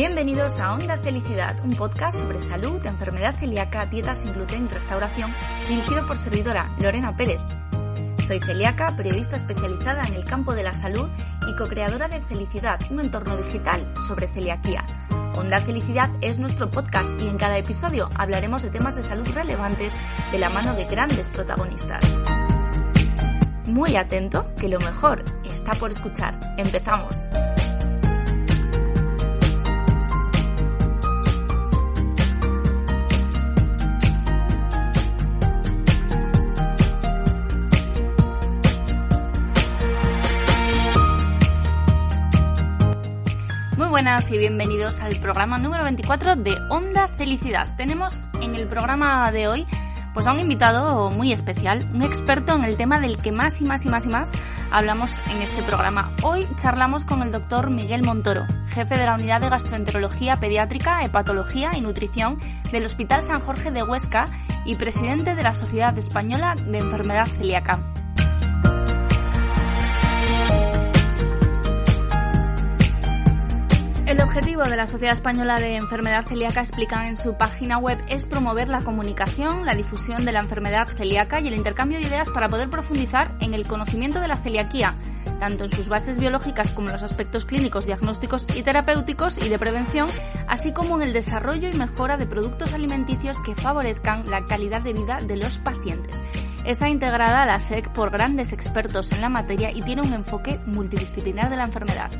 Bienvenidos a Onda Felicidad, un podcast sobre salud, enfermedad celíaca, dieta sin gluten y restauración, dirigido por servidora Lorena Pérez. Soy celíaca, periodista especializada en el campo de la salud y co-creadora de Felicidad, un entorno digital sobre celiaquía. Onda Felicidad es nuestro podcast y en cada episodio hablaremos de temas de salud relevantes de la mano de grandes protagonistas. Muy atento, que lo mejor está por escuchar. Empezamos. Buenas y bienvenidos al programa número 24 de Onda Felicidad. Tenemos en el programa de hoy pues a un invitado muy especial, un experto en el tema del que más y más y más y más hablamos en este programa. Hoy charlamos con el doctor Miguel Montoro, jefe de la Unidad de Gastroenterología Pediátrica, Hepatología y Nutrición del Hospital San Jorge de Huesca y presidente de la Sociedad Española de Enfermedad Celíaca. El objetivo de la Sociedad Española de Enfermedad Celíaca, explican en su página web, es promover la comunicación, la difusión de la enfermedad celíaca y el intercambio de ideas para poder profundizar en el conocimiento de la celiaquía, tanto en sus bases biológicas como en los aspectos clínicos, diagnósticos y terapéuticos y de prevención, así como en el desarrollo y mejora de productos alimenticios que favorezcan la calidad de vida de los pacientes. Está integrada a la SEC por grandes expertos en la materia y tiene un enfoque multidisciplinar de la enfermedad.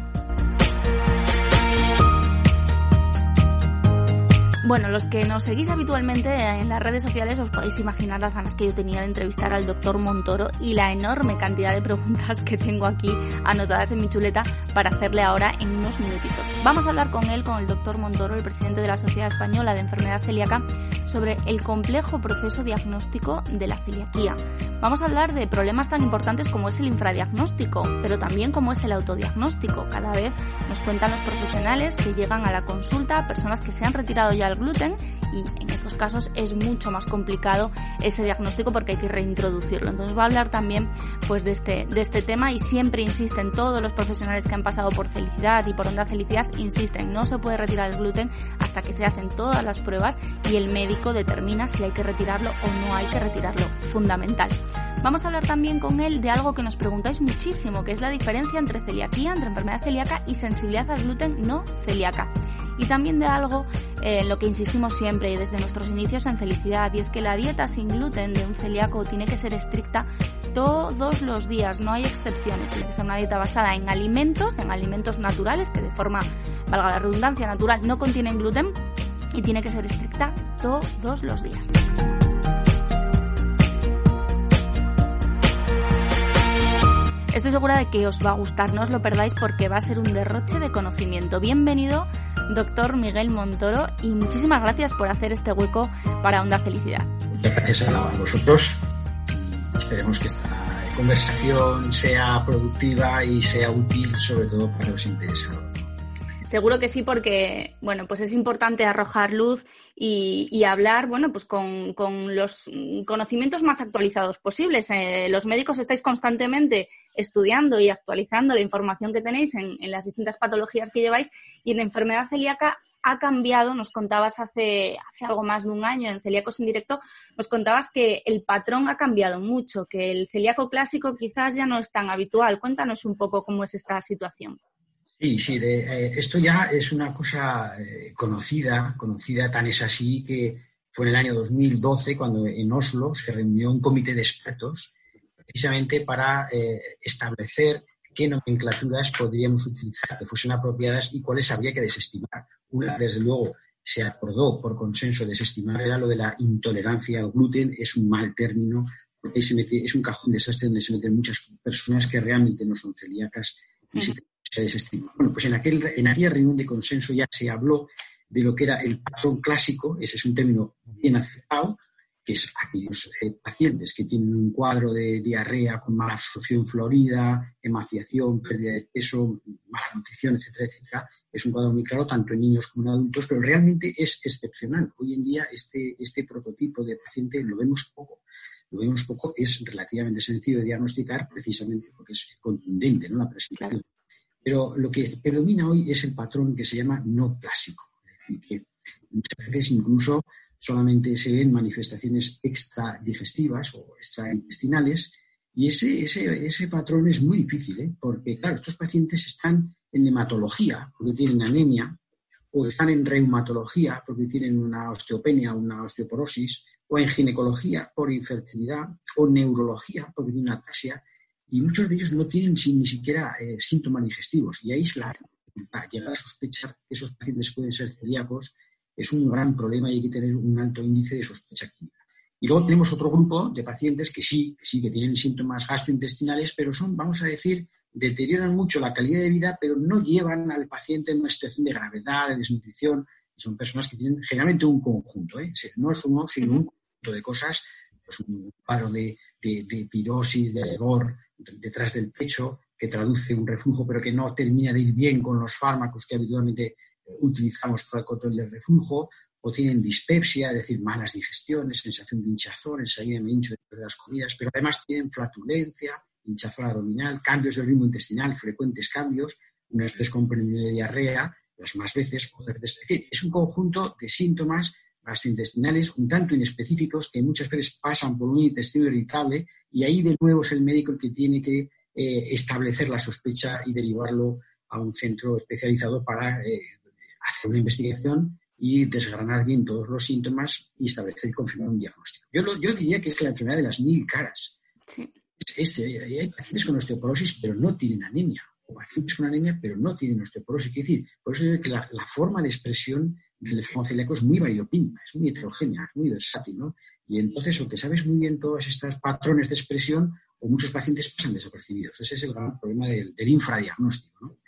Bueno, los que nos seguís habitualmente en las redes sociales os podéis imaginar las ganas que yo tenía de entrevistar al doctor Montoro y la enorme cantidad de preguntas que tengo aquí anotadas en mi chuleta para hacerle ahora en unos minutitos. Vamos a hablar con él, con el doctor Montoro, el presidente de la Sociedad Española de Enfermedad Celíaca, sobre el complejo proceso diagnóstico de la celiaquía. Vamos a hablar de problemas tan importantes como es el infradiagnóstico, pero también como es el autodiagnóstico. Cada vez nos cuentan los profesionales que llegan a la consulta, personas que se han retirado ya el gluten y en estos casos es mucho más complicado ese diagnóstico porque hay que reintroducirlo. Entonces va a hablar también pues de este, de este tema y siempre insisten todos los profesionales que han pasado por felicidad y por onda felicidad, insisten, no se puede retirar el gluten hasta que se hacen todas las pruebas y el médico determina si hay que retirarlo o no hay que retirarlo. Fundamental. Vamos a hablar también con él de algo que nos preguntáis muchísimo, que es la diferencia entre celiaquía, entre enfermedad celíaca y sensibilidad al gluten no celíaca y también de algo en lo que insistimos siempre y desde nuestros inicios en felicidad, y es que la dieta sin gluten de un celíaco tiene que ser estricta todos los días, no hay excepciones, tiene que ser una dieta basada en alimentos, en alimentos naturales, que de forma, valga la redundancia, natural, no contienen gluten, y tiene que ser estricta todos los días. Estoy segura de que os va a gustar, no os lo perdáis porque va a ser un derroche de conocimiento. Bienvenido doctor Miguel Montoro, y muchísimas gracias por hacer este hueco para Onda Felicidad. Muchas gracias a vosotros esperemos que esta conversación sea productiva y sea útil sobre todo para los interesados. Seguro que sí, porque bueno, pues es importante arrojar luz y, hablar, bueno, pues con, los conocimientos más actualizados posibles. Eh, los médicos estáis constantemente estudiando y actualizando la información que tenéis en, las distintas patologías que lleváis y en enfermedad celíaca ha cambiado, nos contabas hace, hace algo más de un año en Celíacos en Directo, nos contabas que el patrón ha cambiado mucho, que el celíaco clásico quizás ya no es tan habitual. Cuéntanos un poco cómo es esta situación. Sí, sí, eh, esto ya es una cosa eh, conocida, conocida, tan es así que fue en el año 2012 cuando en Oslo se reunió un comité de expertos precisamente para eh, establecer qué nomenclaturas podríamos utilizar que fuesen apropiadas y cuáles habría que desestimar. Una, desde luego, se acordó por consenso desestimar era lo de la intolerancia al gluten, es un mal término, porque se mete, es un cajón desastre donde se meten muchas personas que realmente no son celíacas y se se desestima. Bueno, pues en, aquel, en aquella reunión de consenso ya se habló de lo que era el patrón clásico, ese es un término bien aceptado, que es aquellos eh, pacientes que tienen un cuadro de diarrea con mala absorción florida, emaciación, pérdida de peso, mala nutrición, etcétera, etcétera. Es un cuadro muy claro tanto en niños como en adultos, pero realmente es excepcional. Hoy en día este, este prototipo de paciente lo vemos poco. Lo vemos poco, es relativamente sencillo de diagnosticar precisamente porque es contundente ¿no? la presentación Pero lo que predomina hoy es el patrón que se llama no clásico, que muchas veces incluso solamente se ven manifestaciones extradigestivas o extraintestinales y ese, ese, patrón es muy difícil, ¿eh? porque claro, estos pacientes están en hematología porque tienen anemia o están en reumatología porque tienen una osteopenia, una osteoporosis, o en ginecología por infertilidad, o neurología porque tienen ataxia, y muchos de ellos no tienen ni siquiera eh, síntomas digestivos. Y ahí es llegar a sospechar que esos pacientes pueden ser celíacos es un gran problema y hay que tener un alto índice de sospecha clínica. Y luego tenemos otro grupo de pacientes que sí, que sí, que tienen síntomas gastrointestinales, pero son, vamos a decir, deterioran mucho la calidad de vida, pero no llevan al paciente en una situación de gravedad, de desnutrición. son personas que tienen generalmente un conjunto, ¿eh? no es uno, sino un conjunto de cosas, pues un paro de, de, pirosis, de rigor detrás del pecho, que traduce un reflujo, pero que no termina de ir bien con los fármacos que habitualmente utilizamos para el control del reflujo, o tienen dispepsia, es decir, malas digestiones, sensación de hinchazón, enseguida me hincho de las comidas, pero además tienen flatulencia, hinchazón abdominal, cambios del ritmo intestinal, frecuentes cambios, unas veces con de diarrea, las más veces, otras veces. Es decir, es un conjunto de síntomas gastrointestinales un tanto inespecíficos que muchas veces pasan por un intestino irritable y ahí de nuevo es el médico el que tiene que eh, establecer la sospecha y derivarlo a un centro especializado para eh, hacer una investigación y desgranar bien todos los síntomas y establecer y confirmar un diagnóstico. Yo, yo diría que es la enfermedad de las mil caras. Sí este, hay pacientes con osteoporosis pero no tienen anemia, o pacientes con anemia pero no tienen osteoporosis. Es decir, por eso es que la, forma de expresión del enfermo celíaco es muy variopinta, es muy heterogénea, es muy versátil, ¿no? Y entonces, o que sabes muy bien todos estos patrones de expresión, o muchos pacientes pasan desapercibidos. Ese es el gran problema del, del infradiagnóstico, ¿no?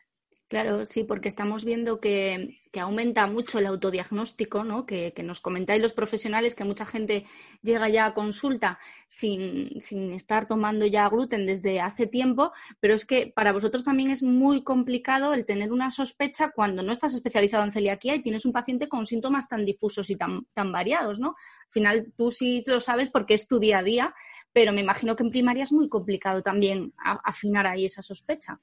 Claro, sí, porque estamos viendo que, aumenta mucho el autodiagnóstico, ¿no? Que, nos comentáis los profesionales que mucha gente llega ya a consulta sin, sin, estar tomando ya gluten desde hace tiempo, pero es que para vosotros también es muy complicado el tener una sospecha cuando no estás especializado en celiaquía y tienes un paciente con síntomas tan difusos y tan, tan variados, ¿no? Al final tú sí lo sabes porque es tu día a día, pero me imagino que en primaria es muy complicado también afinar ahí esa sospecha.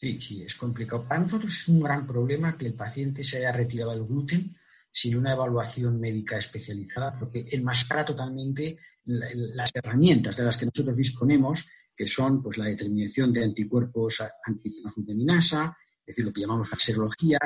Sí, sí, es complicado. Para nosotros es un gran problema que el paciente se haya retirado el gluten sin una evaluación médica especializada, porque enmascara totalmente las herramientas de las que nosotros disponemos, que son pues, la determinación de anticuerpos antitransgluteminasa, es decir, lo que llamamos la serología,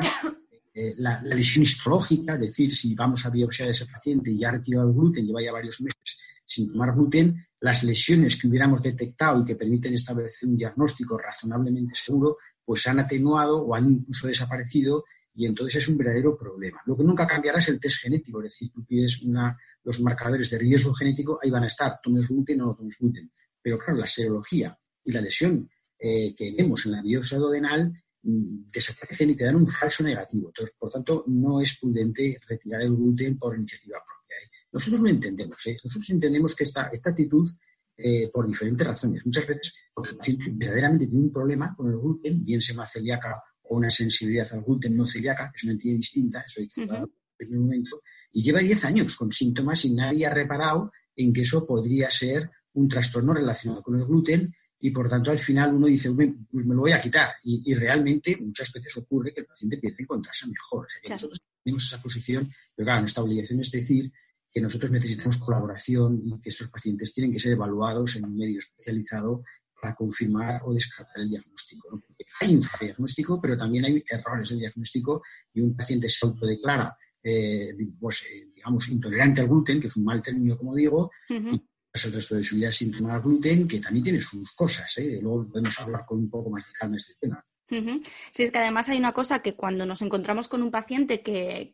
eh, la, lesión histológica, es decir, si vamos a biopsiar a ese paciente y ya ha retirado el gluten, lleva ya varios meses sin tomar gluten, las lesiones que hubiéramos detectado y que permiten establecer un diagnóstico razonablemente seguro, pues se han atenuado o han incluso desaparecido y entonces es un verdadero problema. Lo que nunca cambiará es el test genético, es decir, tú pides los marcadores de riesgo genético, ahí van a estar, tomes gluten o no tomes gluten. Pero claro, la serología y la lesión eh, que vemos en la biopsia adenal mm, desaparecen y te dan un falso negativo. Entonces, por tanto, no es prudente retirar el gluten por iniciativa propia. Nosotros lo entendemos, ¿eh? nosotros entendemos que esta, esta actitud, eh, por diferentes razones, muchas veces porque el paciente verdaderamente tiene un problema con el gluten, bien sea una celíaca o una sensibilidad al gluten no celíaca, es una entidad distinta, eso hay que en primer momento, y lleva 10 años con síntomas y nadie ha reparado en que eso podría ser un trastorno relacionado con el gluten y por tanto al final uno dice, pues me lo voy a quitar. Y, realmente muchas veces ocurre que el paciente empieza a encontrarse mejor. O sea, que nosotros tenemos esa posición, pero claro, nuestra obligación es decir que nosotros necesitamos colaboración y que estos pacientes tienen que ser evaluados en un medio especializado para confirmar o descartar el diagnóstico. hay un diagnóstico, pero también hay errores de diagnóstico y un paciente se autodeclara, eh, pues, eh, digamos, intolerante al gluten, que es un mal término, como digo, y pasa el resto de su vida sin tomar gluten, que también tiene sus cosas. ¿eh? Luego podemos hablar con un poco más de calma este tema. Sí, es que además hay una cosa que cuando nos encontramos con un paciente que,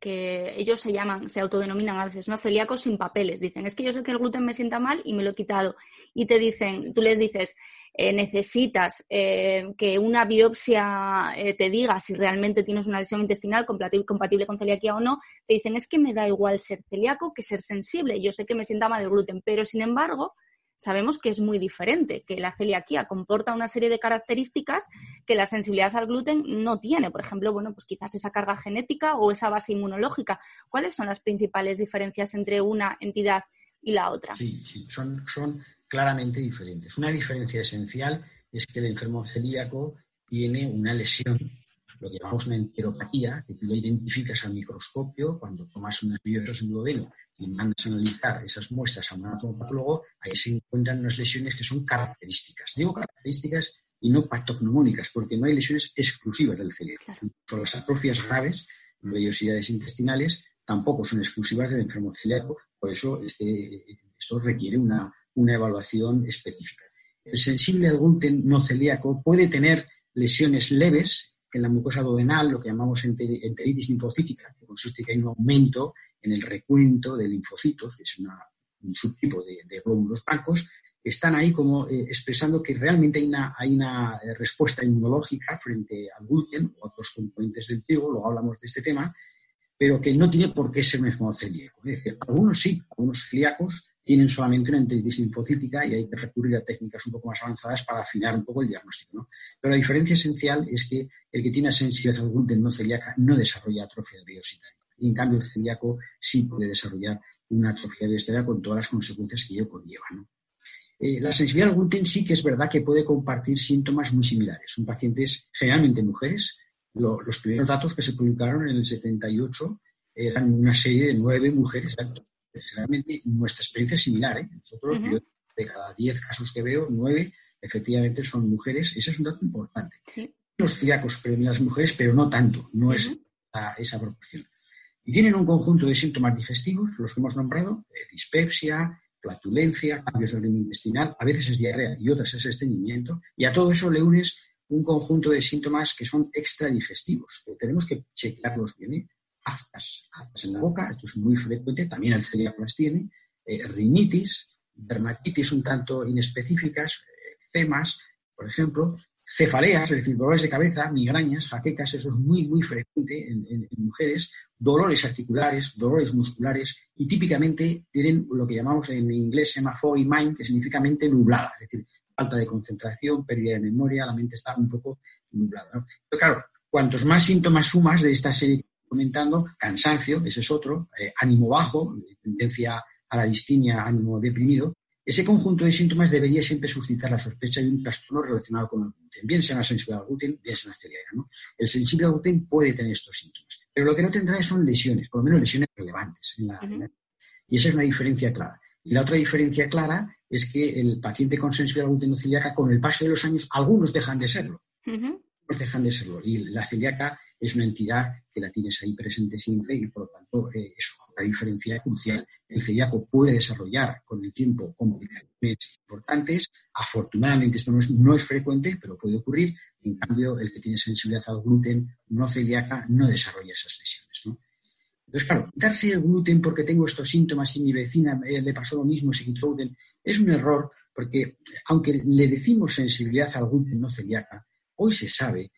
ellos se llaman, se autodenominan a veces, ¿no? Celíacos sin papeles. Dicen, es que yo sé que el gluten me sienta mal y me lo he quitado. Y te dicen, tú les dices, eh, necesitas eh, que una biopsia eh, te diga si realmente tienes una lesión intestinal compatible con celiaquía o no. Te dicen, es que me da igual ser celíaco que ser sensible. Yo sé que me sienta mal el gluten, pero sin embargo, sabemos que es muy diferente, que la celiaquía comporta una serie de características que la sensibilidad al gluten no tiene. Por ejemplo, bueno, pues quizás esa carga genética o esa base inmunológica. ¿Cuáles son las principales diferencias entre una entidad y la otra? Sí, sí, son, son claramente diferentes. Una diferencia esencial es que el enfermo celíaco tiene una lesión, lo que llamamos una enteropatía, que tú lo identificas al microscopio cuando tomas unas biopsias en duodeno y mandas a analizar esas muestras a un anatomopatólogo, ahí se encuentran unas lesiones que son características. Digo características y no patognomónicas, porque no hay lesiones exclusivas del celíaco. Las atrofias graves, vellosidades intestinales, tampoco son exclusivas del enfermo celíaco, por eso este, esto requiere una, una evaluación específica. El sensible al gluten no celíaco puede tener lesiones leves en la mucosa duodenal, lo que llamamos enteritis linfocítica, que consiste en que hay un aumento en el recuento de linfocitos, que es un subtipo de, glóbulos blancos, están ahí como eh, expresando que realmente hay una, hay una eh, respuesta inmunológica frente al gluten o a otros componentes del trigo, luego hablamos de este tema, pero que no tiene por qué ser mismo celíaco. Es decir, algunos sí, algunos celíacos tienen solamente una enteritis linfocítica y hay que recurrir a técnicas un poco más avanzadas para afinar un poco el diagnóstico. Pero la diferencia esencial es que el que tiene sensibilidad al gluten no celíaca no desarrolla atrofia biositaria. Y en cambio el celíaco sí puede desarrollar una atrofia biositaria con todas las consecuencias que ello conlleva. Eh, la sensibilidad al gluten sí que es verdad que puede compartir síntomas muy similares. Son pacientes generalmente mujeres. los primeros datos que se publicaron en el 78 eran una serie de nueve mujeres realmente nuestra experiencia es similar. ¿eh? Nosotros, de cada 10 casos que veo, 9 efectivamente son mujeres. Ese es un dato importante. Los celíacos en las mujeres, pero no tanto, no es esa, proporción. Y tienen un conjunto de síntomas digestivos, los que hemos nombrado, eh, dispepsia, flatulencia, cambios del ritmo intestinal, a veces es diarrea y otras es estreñimiento, y a todo eso le unes un conjunto de síntomas que son extradigestivos, que tenemos que chequearlos bien. ¿eh? Aftas, en la boca, esto es muy frecuente, también el celíaco las tiene, eh, rinitis, dermatitis un tanto inespecíficas, cemas, eh, por ejemplo, cefaleas, es decir, dolores de cabeza, migrañas, jaquecas, eso es muy, muy frecuente en, mujeres, dolores articulares, dolores musculares y típicamente tienen lo que llamamos en inglés se llama foggy mind, que significa mente nublada, es decir, falta de concentración, pérdida de memoria, la mente está un poco nublada. Pero claro, cuantos más síntomas sumas de esta serie comentando, cansancio, ese es otro, eh, ánimo bajo, tendencia a la distimia, ánimo deprimido, ese conjunto de síntomas debería siempre suscitar la sospecha de un trastorno relacionado con el gluten, bien sea una sensibilidad al gluten, bien sea una celíaca. ¿no? El sensible al gluten puede tener estos síntomas, pero lo que no tendrá son lesiones, por lo menos lesiones relevantes. En la, y esa es una diferencia clara. Y la otra diferencia clara es que el paciente con sensibilidad al gluten o celíaca, con el paso de los años, algunos dejan de serlo. Algunos dejan de serlo. Y la celíaca es una entidad que la tienes ahí presente siempre y por lo tanto eh, es una diferencia crucial. El celíaco puede desarrollar con el tiempo complicaciones importantes. Afortunadamente esto no es, no frecuente, pero puede ocurrir. En cambio, el que tiene sensibilidad al gluten no celíaca no desarrolla esas lesiones. Entonces, claro, quitarse el gluten porque tengo estos síntomas y mi vecina eh, le pasó lo mismo, se quitó gluten, es un error porque aunque le decimos sensibilidad al gluten no celíaca, hoy se sabe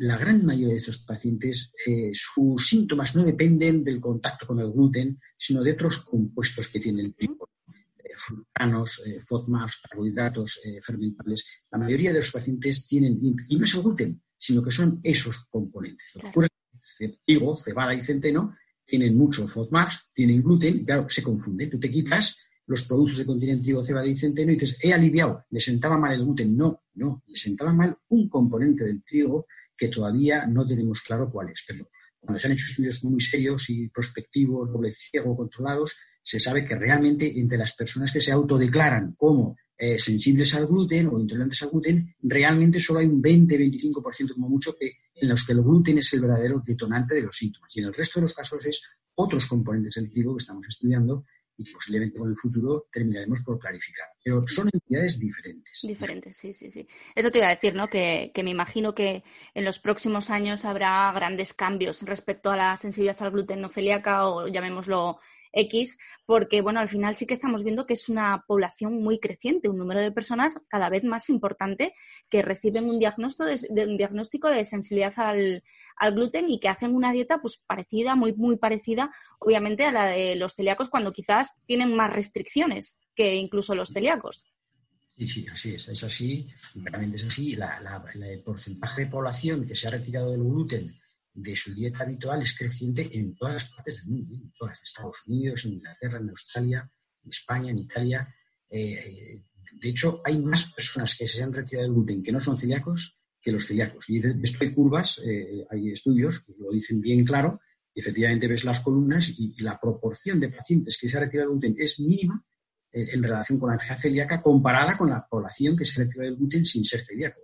la gran mayoría de estos pacientes, eh, sus síntomas no dependen del contacto con el gluten, sino de otros compuestos que tiene el trigo. Eh, frutanos, eh, FODMAPs, carbohidratos fermentables. La mayoría de los pacientes tienen, y no es el gluten, sino que son esos componentes. Los trigo, cebada y centeno tienen mucho FODMAPs, tienen gluten, y claro, se confunde. Tú te quitas los productos que contienen trigo, cebada y centeno y dices, he aliviado, le sentaba mal el gluten. No, no, le sentaba mal un componente del trigo que todavía no tenemos claro cuál es. Pero cuando se han hecho estudios muy serios y prospectivos, doble ciego, controlados, se sabe que realmente entre las personas que se autodeclaran como eh, sensibles al gluten o intolerantes al gluten, realmente solo hay un 20-25% como mucho que, en los que el gluten es el verdadero detonante de los síntomas. Y en el resto de los casos es otros componentes del trigo que estamos estudiando y posiblemente con el futuro terminaremos por clarificar. Pero son entidades diferentes. Diferentes, sí, sí, sí. Eso te iba a decir, ¿no? Que, que, me imagino que en los próximos años habrá grandes cambios respecto a la sensibilidad al gluten no celíaca o llamémoslo X, porque bueno, al final sí que estamos viendo que es una población muy creciente, un número de personas cada vez más importante que reciben un diagnóstico de, un diagnóstico de sensibilidad al, gluten y que hacen una dieta pues parecida, muy, muy parecida, obviamente, a la de los celíacos cuando quizás tienen más restricciones que incluso los celíacos. Sí, sí, así es, es así, realmente es así. el porcentaje de población que se ha retirado del gluten de su dieta habitual es creciente en todas las partes del mundo, en todas, Estados Unidos, en Inglaterra, en Australia, en España, en Italia. Eh, de hecho, hay más personas que se han retirado del gluten que no son celíacos que los celíacos. Y esto hay curvas, eh, hay estudios que lo dicen bien claro, efectivamente ves las columnas y, la proporción de pacientes que se ha retirado el gluten es mínima eh, en relación con la enfermedad celíaca comparada con la población que se retira el gluten sin ser celíaco.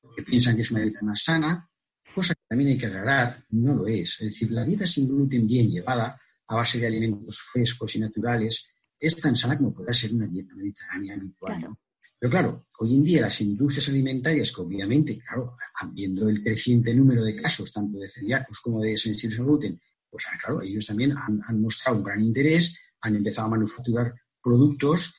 Porque piensan que es una dieta más sana, cosa que también hay que aclarar, no lo es. Es decir, la dieta sin gluten bien llevada, a base de alimentos frescos y naturales, es tan sana como pueda ser una dieta mediterránea habitual. Pero claro, hoy en día las industrias alimentarias, que obviamente, claro, viendo el creciente número de casos, tanto de celíacos como de sensibles al gluten, pues ah, claro, ellos también han, mostrado un gran interés, han empezado a manufacturar productos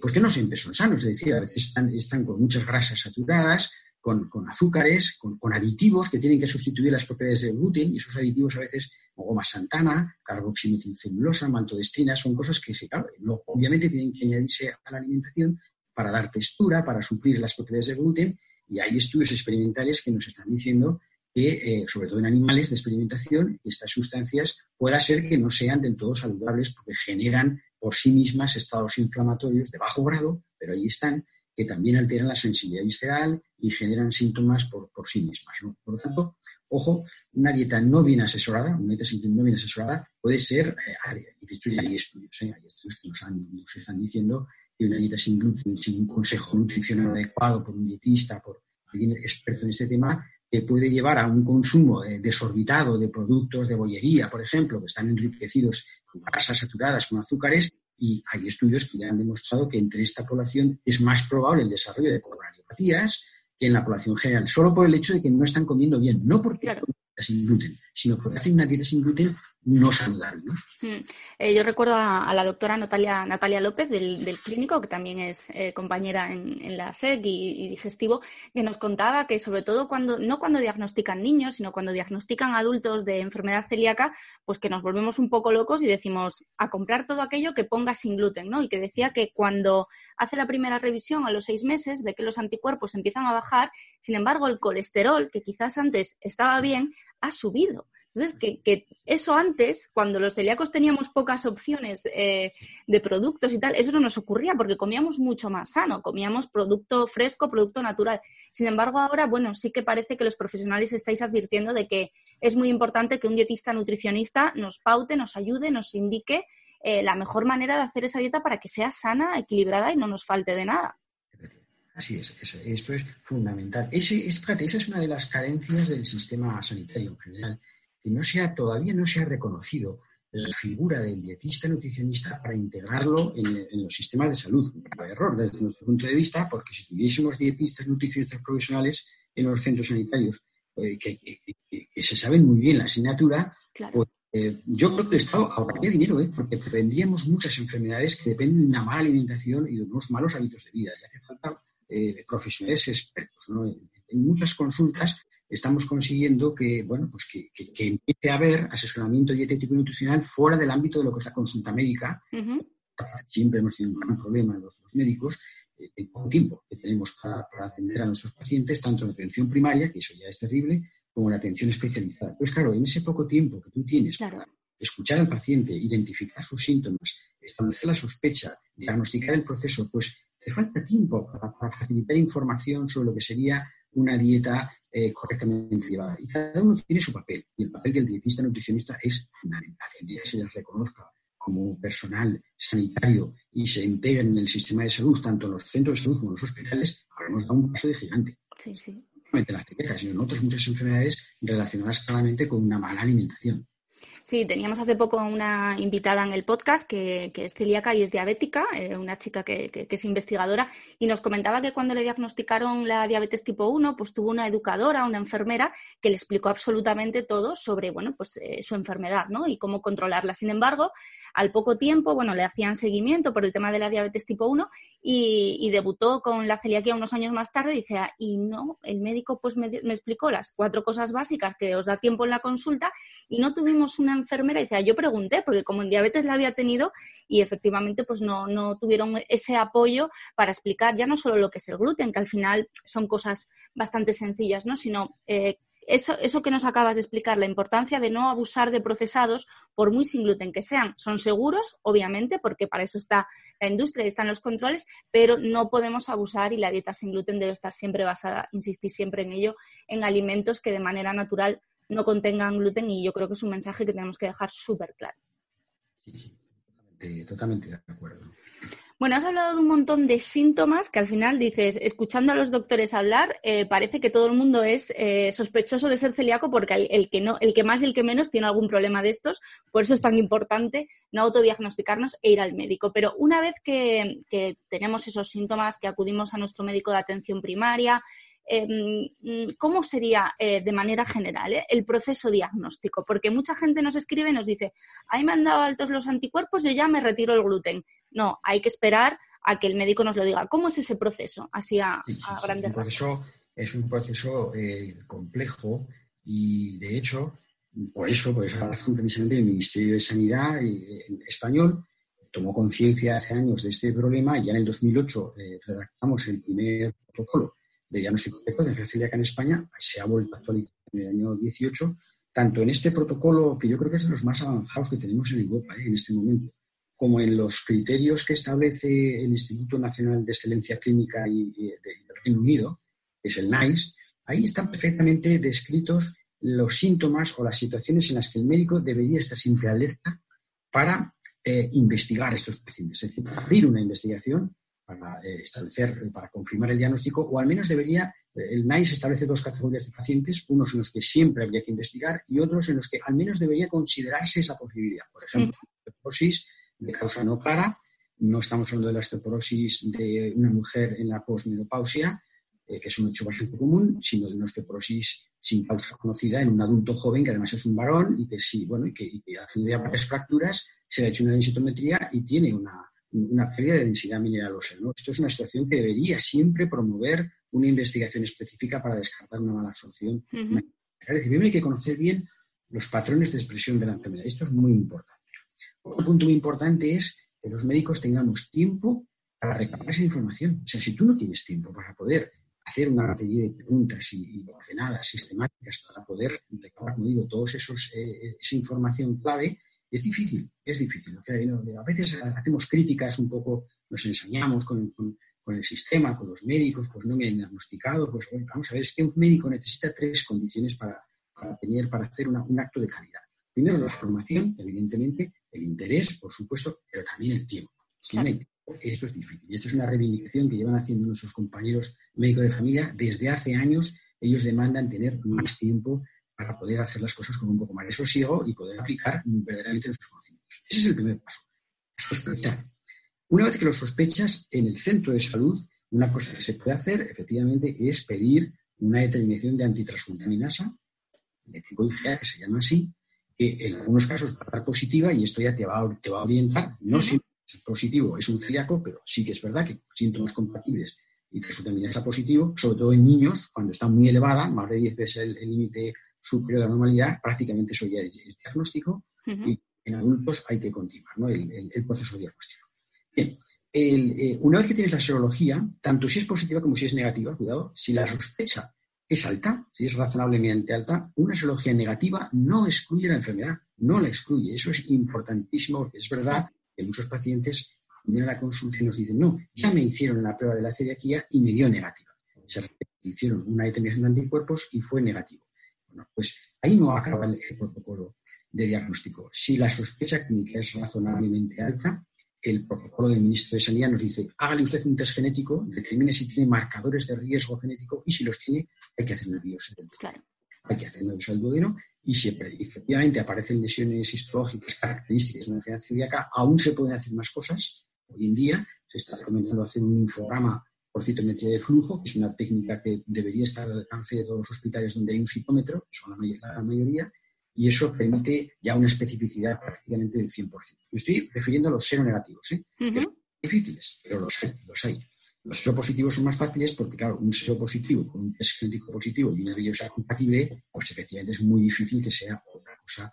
pues que no siempre son sanos, es decir, a veces están, con muchas grasas saturadas, con, azúcares, con, aditivos que tienen que sustituir las propiedades del gluten, y esos aditivos a veces, goma santana, carboximetilcelulosa, maltodextrina, son cosas que, claro, obviamente tienen que añadirse a la alimentación para dar textura, para suplir las propiedades del gluten, y hay estudios experimentales que nos están diciendo que, eh, sobre todo en animales de experimentación, estas sustancias pueda ser que no sean del todo saludables porque generan por sí mismas estados inflamatorios de bajo grado, pero ahí están, que también alteran la sensibilidad visceral y generan síntomas por, sí mismas. Por lo tanto, ojo, una dieta no bien asesorada, una dieta no bien asesorada puede ser, eh, y ya hay estudios, ¿eh? hay estudios que nos, nos están diciendo una dieta sin gluten, sin un consejo nutricional adecuado por un dietista, por alguien experto en este tema, que puede llevar a un consumo eh, desorbitado de productos de bollería, por ejemplo, que están enriquecidos con grasas saturadas, con azúcares, y hay estudios que ya han demostrado que entre esta población es más probable el desarrollo de coronariopatías que en la población general, solo por el hecho de que no están comiendo bien, no porque claro. sin gluten, sino porque hacen una dieta sin gluten no saludable. Hmm. Eh, yo recuerdo a, la doctora Natalia, Natalia López del, clínico, que también es eh, compañera en, la SEC y, digestivo, que nos contaba que sobre todo cuando, no cuando diagnostican niños, sino cuando diagnostican adultos de enfermedad celíaca, pues que nos volvemos un poco locos y decimos a comprar todo aquello que ponga sin gluten, ¿no? Y que decía que cuando hace la primera revisión a los seis meses ve que los anticuerpos empiezan a bajar, sin embargo el colesterol, que quizás antes estaba bien, ha subido. Entonces, que, eso antes, cuando los celíacos teníamos pocas opciones eh, de productos y tal, eso no nos ocurría porque comíamos mucho más sano, comíamos producto fresco, producto natural. Sin embargo, ahora, bueno, sí que parece que los profesionales estáis advirtiendo de que es muy importante que un dietista nutricionista nos paute, nos ayude, nos indique eh, la mejor manera de hacer esa dieta para que sea sana, equilibrada y no nos falte de nada. Así es, esto es fundamental. Ese, esa es una de las carencias del sistema sanitario en general que no todavía no se ha reconocido la figura del dietista nutricionista para integrarlo en, los sistemas de salud. Un error desde nuestro punto de vista, porque si tuviésemos dietistas nutricionistas profesionales en los centros sanitarios eh, que, se saben muy bien la asignatura, pues eh, yo creo que el Estado ahorraría dinero, ¿eh? porque prevendríamos muchas enfermedades que dependen de una mala alimentación y de unos malos hábitos de vida. Y hace falta profesionales expertos. En muchas consultas estamos consiguiendo que, bueno, pues que, empiece a haber asesoramiento dietético y nutricional fuera del ámbito de lo que es la consulta médica. Siempre hemos tenido un gran problema los, médicos, eh, en poco tiempo que tenemos para, atender a nuestros pacientes, tanto en atención primaria, que eso ya es terrible, como en atención especializada. Pues claro, en ese poco tiempo que tú tienes para escuchar al paciente, identificar sus síntomas, establecer la sospecha, diagnosticar el proceso, pues te falta tiempo para facilitar información sobre lo que sería una dieta eh, correctamente llevada. Y cada uno tiene su papel. Y el papel del dietista nutricionista es fundamental. El día que se les reconozca como personal sanitario y se integren en el sistema de salud, tanto en los centros de salud como en los hospitales, habremos dado un paso de gigante. Sí, sí. No solamente las celíacas, sino en otras muchas enfermedades relacionadas claramente con una mala alimentación. Sí, teníamos hace poco una invitada en el podcast que, es celíaca y es diabética, eh, una chica que, es investigadora, y nos comentaba que cuando le diagnosticaron la diabetes tipo 1, pues tuvo una educadora, una enfermera, que le explicó absolutamente todo sobre, bueno, pues eh, su enfermedad, ¿no? Y cómo controlarla. Sin embargo, al poco tiempo, bueno, le hacían seguimiento por el tema de la diabetes tipo 1 y, debutó con la celiaquía unos años más tarde y dice, ah, y no, el médico pues me, me explicó las cuatro cosas básicas que os da tiempo en la consulta y no tuvimos una enfermera, y decía, yo pregunté, porque como en diabetes la había tenido y efectivamente pues no, no tuvieron ese apoyo para explicar ya no solo lo que es el gluten, que al final son cosas bastante sencillas, ¿no? sino eh, eso, eso que nos acabas de explicar, la importancia de no abusar de procesados, por muy sin gluten que sean. Son seguros, obviamente, porque para eso está la industria y están los controles, pero no podemos abusar y la dieta sin gluten debe estar siempre basada, insistir siempre en ello, en alimentos que de manera natural no contengan gluten y yo creo que es un mensaje que tenemos que dejar súper claro. Sí, sí, totalmente de acuerdo. Bueno, has hablado de un montón de síntomas que al final dices, escuchando a los doctores hablar, eh, parece que todo el mundo es eh, sospechoso de ser celíaco porque el, que no, el que más y el que menos tiene algún problema de estos. Por eso es tan importante no autodiagnosticarnos e ir al médico. Pero una vez que tenemos esos síntomas, que acudimos a nuestro médico de atención primaria, ¿cómo sería eh, de manera general eh, el proceso diagnóstico? Porque mucha gente nos escribe y nos dice, ahí me han dado altos los anticuerpos, yo ya me retiro el gluten. No, hay que esperar a que el médico nos lo diga. ¿Cómo es ese proceso? Así a, grandes rasgos. Es un proceso eh, complejo y, de hecho, por eso, por esa razón, precisamente el Ministerio de Sanidad español tomó conciencia hace años de este problema y ya en el 2008 redactamos el primer protocolo de diagnóstico de enfermedad celíaca en España se ha vuelto a actualizar en el año 18, tanto en este protocolo, que yo creo que es de los más avanzados que tenemos en Europa ¿eh? en este momento, como en los criterios que establece el Instituto Nacional de Excelencia Clínica y, del Reino Unido, que es el NICE, ahí están perfectamente descritos los síntomas o las situaciones en las que el médico debería estar siempre alerta para eh, investigar estos pacientes, es decir, abrir una investigación para eh, establecer, para confirmar el diagnóstico, o al menos debería, eh, el NICE establece dos categorías de pacientes, unos en los que siempre habría que investigar y otros en los que al menos debería considerarse esa posibilidad. Por ejemplo, la osteoporosis de causa no clara, no estamos hablando de la osteoporosis de una mujer en la posmenopausia, eh, que es un hecho bastante común, sino de una osteoporosis sin causa conocida en un adulto joven que además es un varón y que sí, bueno, y que, y que a varias fracturas, se ha hecho una densitometría y tiene una una pérdida de densidad mineral ósea. ¿no? Esto es una situación que debería siempre promover una investigación específica para descartar una mala absorción. Es decir, primero hay que conocer bien los patrones de expresión de la enfermedad. Esto es muy importante. Otro punto muy importante es que los médicos tengamos tiempo para recabar esa información. O sea, si tú no tienes tiempo para poder hacer una batería de preguntas y, ordenadas, sistemáticas, para poder recabar, como digo, toda eh, esa información clave, es difícil, es difícil. A veces hacemos críticas un poco, nos ensañamos con, el sistema, con los médicos, pues no me han diagnosticado, pues vamos a ver, es que un médico necesita tres condiciones para, tener, para hacer un acto de calidad. Primero, la formación, evidentemente, el interés, por supuesto, pero también el tiempo. Si no hay tiempo, esto es difícil. Y esto es una reivindicación que llevan haciendo nuestros compañeros médicos de familia desde hace años. Ellos demandan tener más tiempo para poder hacer las cosas con un poco más de sosiego y poder aplicar verdaderamente nuestros conocimientos. Ese es el primer paso. Sospechar. Una vez que lo sospechas, en el centro de salud, una cosa que se puede hacer, efectivamente, es pedir una determinación de antitransglutaminasa, de tipo IgA, que se llama así, que en algunos casos va a estar positiva y esto ya te va a, te va a orientar. No siempre es positivo, es un celíaco, pero sí que es verdad que síntomas compatibles y transglutaminasa positivo, sobre todo en niños, cuando está muy elevada, más de 10 veces el límite superior la normalidad, prácticamente eso ya es, diagnóstico y en adultos hay que continuar el, proceso diagnóstico. Bien, eh, una vez que tienes la serología, tanto si es positiva como si es negativa, cuidado, si la sospecha es alta, si es razonablemente alta, una serología negativa no excluye la enfermedad, no la excluye. Eso es importantísimo, es verdad que muchos pacientes vienen a la consulta y nos dicen, no, ya me hicieron la prueba de la celiaquía y me dio negativa. Se hicieron una determinación de anticuerpos y fue negativo pues ahí no acaba el, protocolo de diagnóstico. Si la sospecha clínica es razonablemente alta, el protocolo del ministro de Sanidad nos dice, hágale usted un test genético, determine si tiene marcadores de riesgo genético y si los tiene, hay que hacer una biopsia del claro. Hay que hacer una biopsia del duodeno y si efectivamente aparecen lesiones histológicas características de una enfermedad celíaca, aún se pueden hacer más cosas. Hoy en día se está recomendando hacer un infograma por citometría de flujo, que es una técnica que debería estar al alcance de todos los hospitales donde hay un citómetro, que son la, mayoría, y eso permite ya una especificidad prácticamente del 100%. Me estoy refiriendo a los seronegativos, ¿eh? son difíciles, pero los hay, los hay. Los seropositivos son más fáciles porque, claro, un seropositivo con un test genético positivo y una biosa compatible, pues efectivamente es muy difícil que sea otra cosa.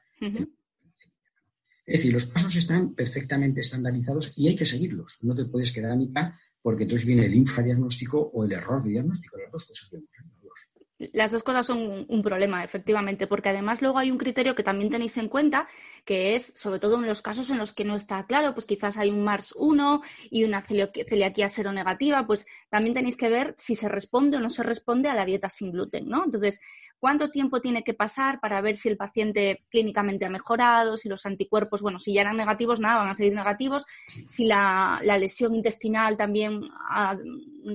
Es decir, los pasos están perfectamente estandarizados y hay que seguirlos. No te puedes quedar a mitad porque entonces viene el infradiagnóstico o el error de diagnóstico, las dos cosas Las dos cosas son un problema, efectivamente, porque además luego hay un criterio que también tenéis en cuenta, que es, sobre todo en los casos en los que no está claro, pues quizás hay un MARS 1 y una celiaquía seronegativa, pues también tenéis que ver si se responde o no se responde a la dieta sin gluten, ¿no? Entonces, ¿cuánto tiempo tiene que pasar para ver si el paciente clínicamente ha mejorado, si los anticuerpos, bueno, si ya eran negativos, nada, van a seguir negativos, si la, lesión intestinal también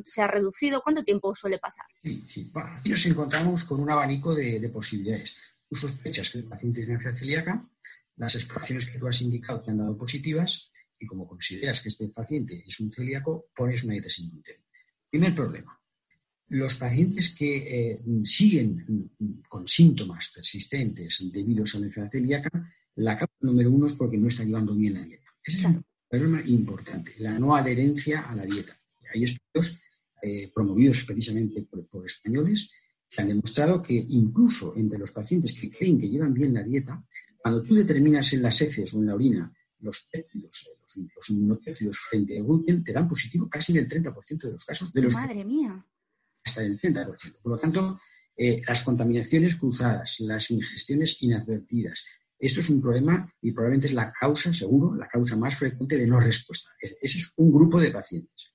se ha reducido, ¿cuánto tiempo suele pasar? Sí, sí encontramos con un abanico de, posibilidades. Tú sospechas que el paciente tiene enfermedad celíaca, las exploraciones que tú has indicado te han dado positivas y como consideras que este paciente es un celíaco, pones una dieta sin gluten. Primer problema. Los pacientes que eh, siguen con síntomas persistentes debido a la enfermedad celíaca, la causa número uno es porque no está llevando bien la dieta. Ese es un problema importante, la no adherencia a la dieta. Hay estudios eh, promovidos precisamente por españoles que han demostrado que incluso entre los pacientes que creen que llevan bien la dieta, cuando tú determinas en las heces o en la orina los péptidos, los, los inmunopéptidos frente al gluten, te dan positivo casi en el 30% de los casos. De los Madre mía. Hasta el 30%. Por lo tanto, eh, las contaminaciones cruzadas, las ingestiones inadvertidas, esto es un problema y probablemente es la causa, seguro, la causa más frecuente de no respuesta. Ese es un grupo de pacientes.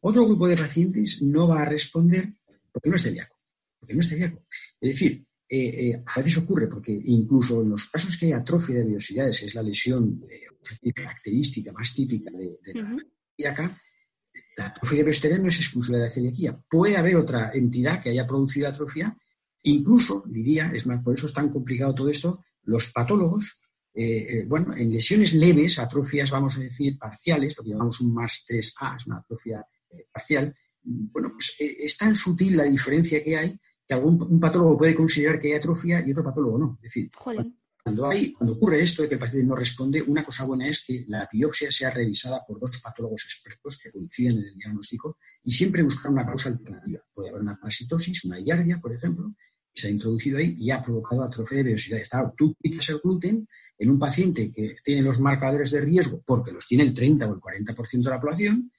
Otro grupo de pacientes no va a responder porque no es celíaco porque no es celíaco. Es decir, eh, eh, a veces ocurre porque incluso en los casos que hay atrofia de vellosidades, es la lesión eh, característica más típica de, la celíaca, la atrofia de vellosidades no es exclusiva de la celiaquía. Puede haber otra entidad que haya producido atrofia, incluso, diría, es más, por eso es tan complicado todo esto, los patólogos, bueno, en lesiones leves, atrofias, vamos a decir, parciales, lo que llamamos un más 3A, es una atrofia parcial, bueno, pues es tan sutil la diferencia que hay que algún un patólogo puede considerar que hay atrofia y otro patólogo no. Es decir, cuando, hay, cuando ocurre esto de que el paciente no responde, una cosa buena es que la biopsia sea revisada por dos patólogos expertos que coinciden en el diagnóstico y siempre buscar una causa alternativa. Puede haber una parasitosis, una yardia, por ejemplo, que se ha introducido ahí y ha provocado atrofia de vellosidades. Claro, tú quitas el gluten en un paciente que tiene los marcadores de riesgo, porque los tiene el 30 o el 40% de la población,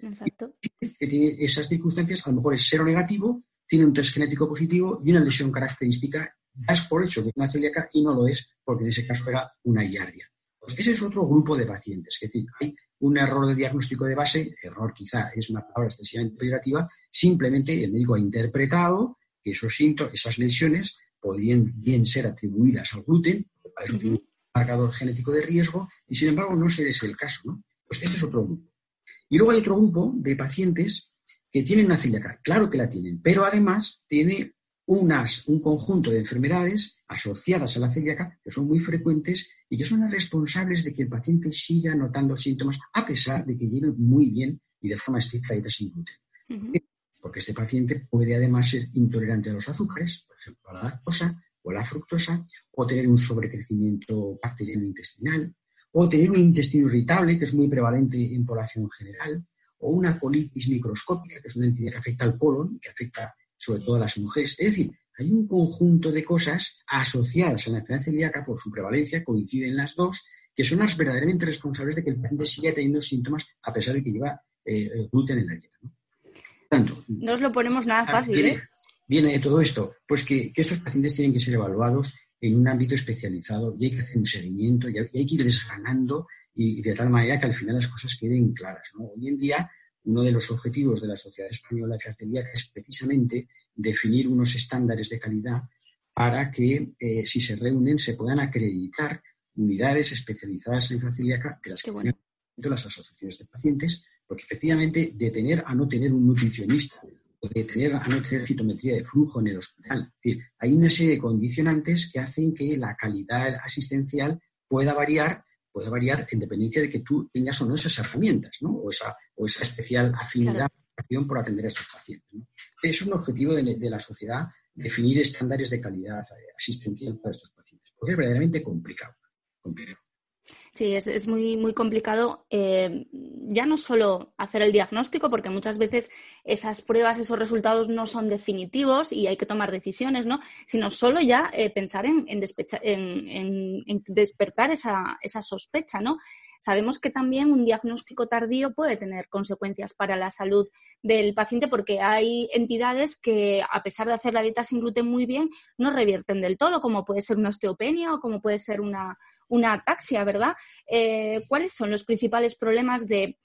que tiene esas circunstancias, a lo mejor es cero negativo, tiene un test genético positivo y una lesión característica, es por hecho que es una celíaca y no lo es porque en ese caso era una yardia. Pues ese es otro grupo de pacientes. Es decir, hay un error de diagnóstico de base, error quizá es una palabra excesivamente peyorativa, simplemente el médico ha interpretado que esos síntomas, esas lesiones podrían bien ser atribuidas al gluten, para eso tiene un marcador genético de riesgo, y sin embargo no se es el caso. ¿no? Pues ese es otro grupo. Y luego hay otro grupo de pacientes que tienen una celiaca, claro que la tienen, pero además tiene unas, un conjunto de enfermedades asociadas a la celíaca que son muy frecuentes y que son las responsables de que el paciente siga notando síntomas a pesar de que lleve muy bien y de forma estricta dieta sin gluten. Porque este paciente puede además ser intolerante a los azúcares, por ejemplo, a la lactosa o a la fructosa, o tener un sobrecrecimiento bacteriano intestinal, o tener un intestino irritable, que es muy prevalente en población general, o una colitis microscópica, que es una entidad que afecta al colon, que afecta sobre todo a las mujeres. Es decir, hay un conjunto de cosas asociadas a la enfermedad celíaca por su prevalencia, coinciden las dos, que son las verdaderamente responsables de que el paciente siga teniendo síntomas a pesar de que lleva eh, gluten en la dieta. ¿no? Tanto, no os lo ponemos nada ah, fácil. Viene, ¿eh? viene de todo esto, pues que, estos pacientes tienen que ser evaluados en un ámbito especializado y hay que hacer un seguimiento y hay que ir desgranando y, de tal manera que al final las cosas queden claras. Hoy en día, uno de los objetivos de la Sociedad Española de Celíaca es precisamente definir unos estándares de calidad para que, eh, si se reúnen, se puedan acreditar unidades especializadas en celíaca de las que bueno. las asociaciones de pacientes, porque efectivamente de tener a no tener un nutricionista o de tener a no tener citometría de flujo en el hospital, hay una serie de condicionantes que hacen que la calidad asistencial pueda variar puede variar en dependencia de que tú tengas o no esas herramientas, ¿no? O esa, o esa especial afinidad por atender a estos pacientes. Es un objetivo de, la sociedad definir estándares de calidad asistencial para estos pacientes, porque es verdaderamente complicado. complicado. Sí, es, muy, muy complicado eh, ya no solo hacer el diagnóstico, porque muchas veces esas pruebas, esos resultados no son definitivos y hay que tomar decisiones, ¿no? Sino solo ya eh, pensar en, en, despertar esa, esa sospecha, ¿no? Sabemos que también un diagnóstico tardío puede tener consecuencias para la salud del paciente porque hay entidades que, a pesar de hacer la dieta sin gluten muy bien, no revierten del todo, como puede ser una osteopenia o como puede ser una, una ataxia, ¿verdad? Eh, ¿Cuáles son los principales problemas de